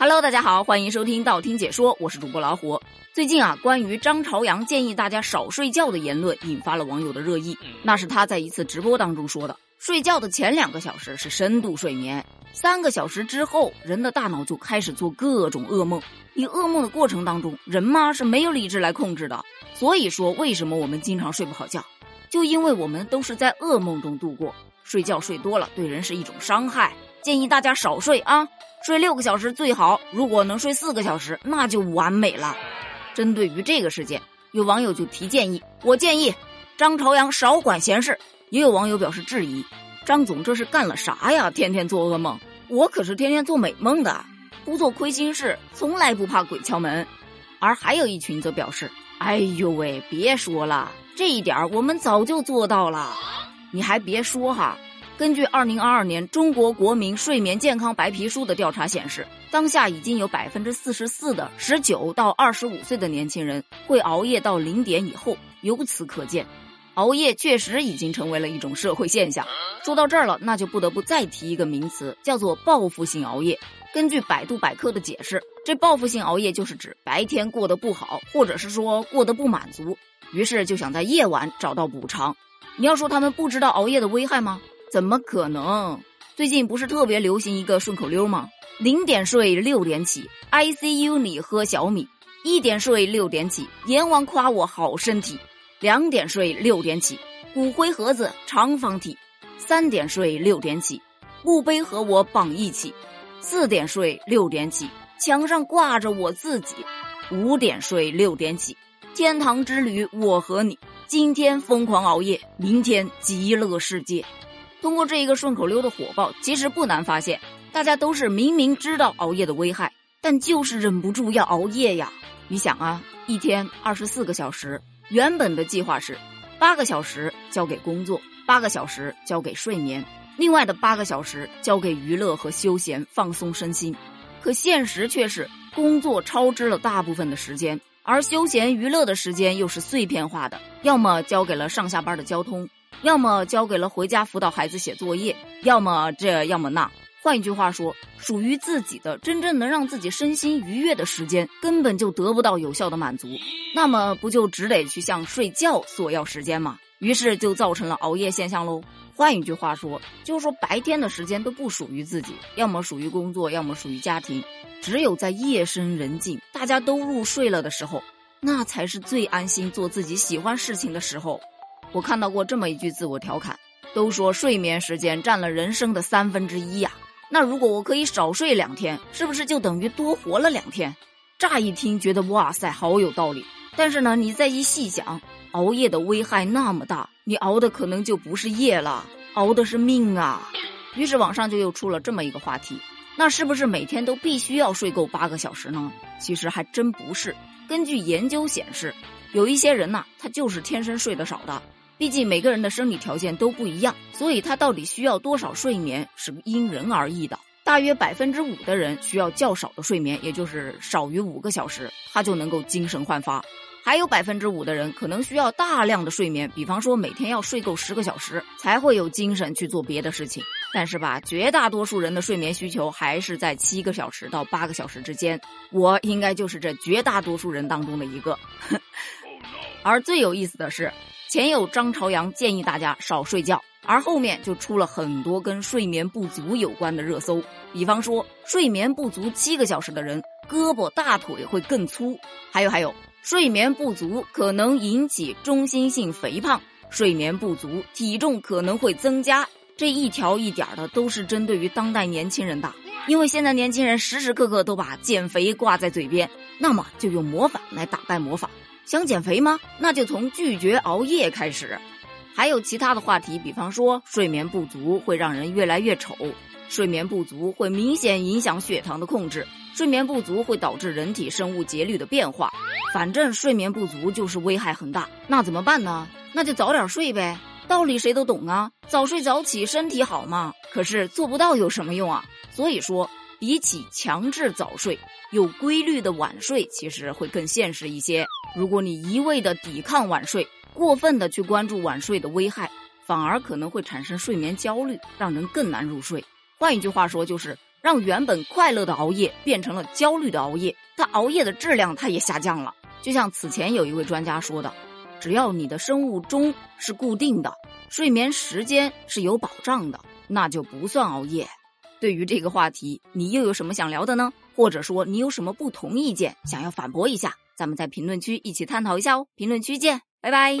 Hello，大家好，欢迎收听道听解说，我是主播老虎。最近啊，关于张朝阳建议大家少睡觉的言论引发了网友的热议。那是他在一次直播当中说的，睡觉的前两个小时是深度睡眠，三个小时之后，人的大脑就开始做各种噩梦。你噩梦的过程当中，人嘛是没有理智来控制的。所以说，为什么我们经常睡不好觉，就因为我们都是在噩梦中度过。睡觉睡多了，对人是一种伤害。建议大家少睡啊。睡六个小时最好，如果能睡四个小时，那就完美了。针对于这个事件，有网友就提建议，我建议张朝阳少管闲事。也有网友表示质疑，张总这是干了啥呀？天天做噩梦，我可是天天做美梦的，不做亏心事，从来不怕鬼敲门。而还有一群则表示，哎呦喂，别说了，这一点我们早就做到了。你还别说哈。根据二零二二年中国国民睡眠健康白皮书的调查显示，当下已经有百分之四十四的十九到二十五岁的年轻人会熬夜到零点以后。由此可见，熬夜确实已经成为了一种社会现象。说到这儿了，那就不得不再提一个名词，叫做报复性熬夜。根据百度百科的解释，这报复性熬夜就是指白天过得不好，或者是说过得不满足，于是就想在夜晚找到补偿。你要说他们不知道熬夜的危害吗？怎么可能？最近不是特别流行一个顺口溜吗？零点睡，六点起，ICU 里喝小米；一点睡，六点起，阎王夸我好身体；两点睡，六点起，骨灰盒子长方体；三点睡，六点起，墓碑和我绑一起；四点睡，六点起，墙上挂着我自己；五点睡，六点起，天堂之旅我和你。今天疯狂熬夜，明天极乐世界。通过这一个顺口溜的火爆，其实不难发现，大家都是明明知道熬夜的危害，但就是忍不住要熬夜呀。你想啊，一天二十四个小时，原本的计划是八个小时交给工作，八个小时交给睡眠，另外的八个小时交给娱乐和休闲放松身心。可现实却是，工作超支了大部分的时间，而休闲娱乐的时间又是碎片化的，要么交给了上下班的交通。要么交给了回家辅导孩子写作业，要么这，要么那。换一句话说，属于自己的真正能让自己身心愉悦的时间，根本就得不到有效的满足。那么不就只得去向睡觉索要时间吗？于是就造成了熬夜现象喽。换一句话说，就是说白天的时间都不属于自己，要么属于工作，要么属于家庭。只有在夜深人静，大家都入睡了的时候，那才是最安心做自己喜欢事情的时候。我看到过这么一句自我调侃，都说睡眠时间占了人生的三分之一呀。那如果我可以少睡两天，是不是就等于多活了两天？乍一听觉得哇塞，好有道理。但是呢，你再一细想，熬夜的危害那么大，你熬的可能就不是夜了，熬的是命啊。于是网上就又出了这么一个话题：那是不是每天都必须要睡够八个小时呢？其实还真不是。根据研究显示，有一些人呐，他就是天生睡得少的。毕竟每个人的生理条件都不一样，所以他到底需要多少睡眠是因人而异的。大约百分之五的人需要较少的睡眠，也就是少于五个小时，他就能够精神焕发；还有百分之五的人可能需要大量的睡眠，比方说每天要睡够十个小时，才会有精神去做别的事情。但是吧，绝大多数人的睡眠需求还是在七个小时到八个小时之间。我应该就是这绝大多数人当中的一个。而最有意思的是。前有张朝阳建议大家少睡觉，而后面就出了很多跟睡眠不足有关的热搜，比方说睡眠不足七个小时的人胳膊大腿会更粗，还有还有睡眠不足可能引起中心性肥胖，睡眠不足体重可能会增加，这一条一点的都是针对于当代年轻人的，因为现在年轻人时时刻刻都把减肥挂在嘴边，那么就用魔法来打败魔法。想减肥吗？那就从拒绝熬夜开始。还有其他的话题，比方说睡眠不足会让人越来越丑，睡眠不足会明显影响血糖的控制，睡眠不足会导致人体生物节律的变化。反正睡眠不足就是危害很大。那怎么办呢？那就早点睡呗。道理谁都懂啊，早睡早起身体好嘛。可是做不到有什么用啊？所以说，比起强制早睡，有规律的晚睡其实会更现实一些。如果你一味的抵抗晚睡，过分的去关注晚睡的危害，反而可能会产生睡眠焦虑，让人更难入睡。换一句话说，就是让原本快乐的熬夜变成了焦虑的熬夜，他熬夜的质量他也下降了。就像此前有一位专家说的，只要你的生物钟是固定的，睡眠时间是有保障的，那就不算熬夜。对于这个话题，你又有什么想聊的呢？或者说你有什么不同意见，想要反驳一下？咱们在评论区一起探讨一下哦。评论区见，拜拜。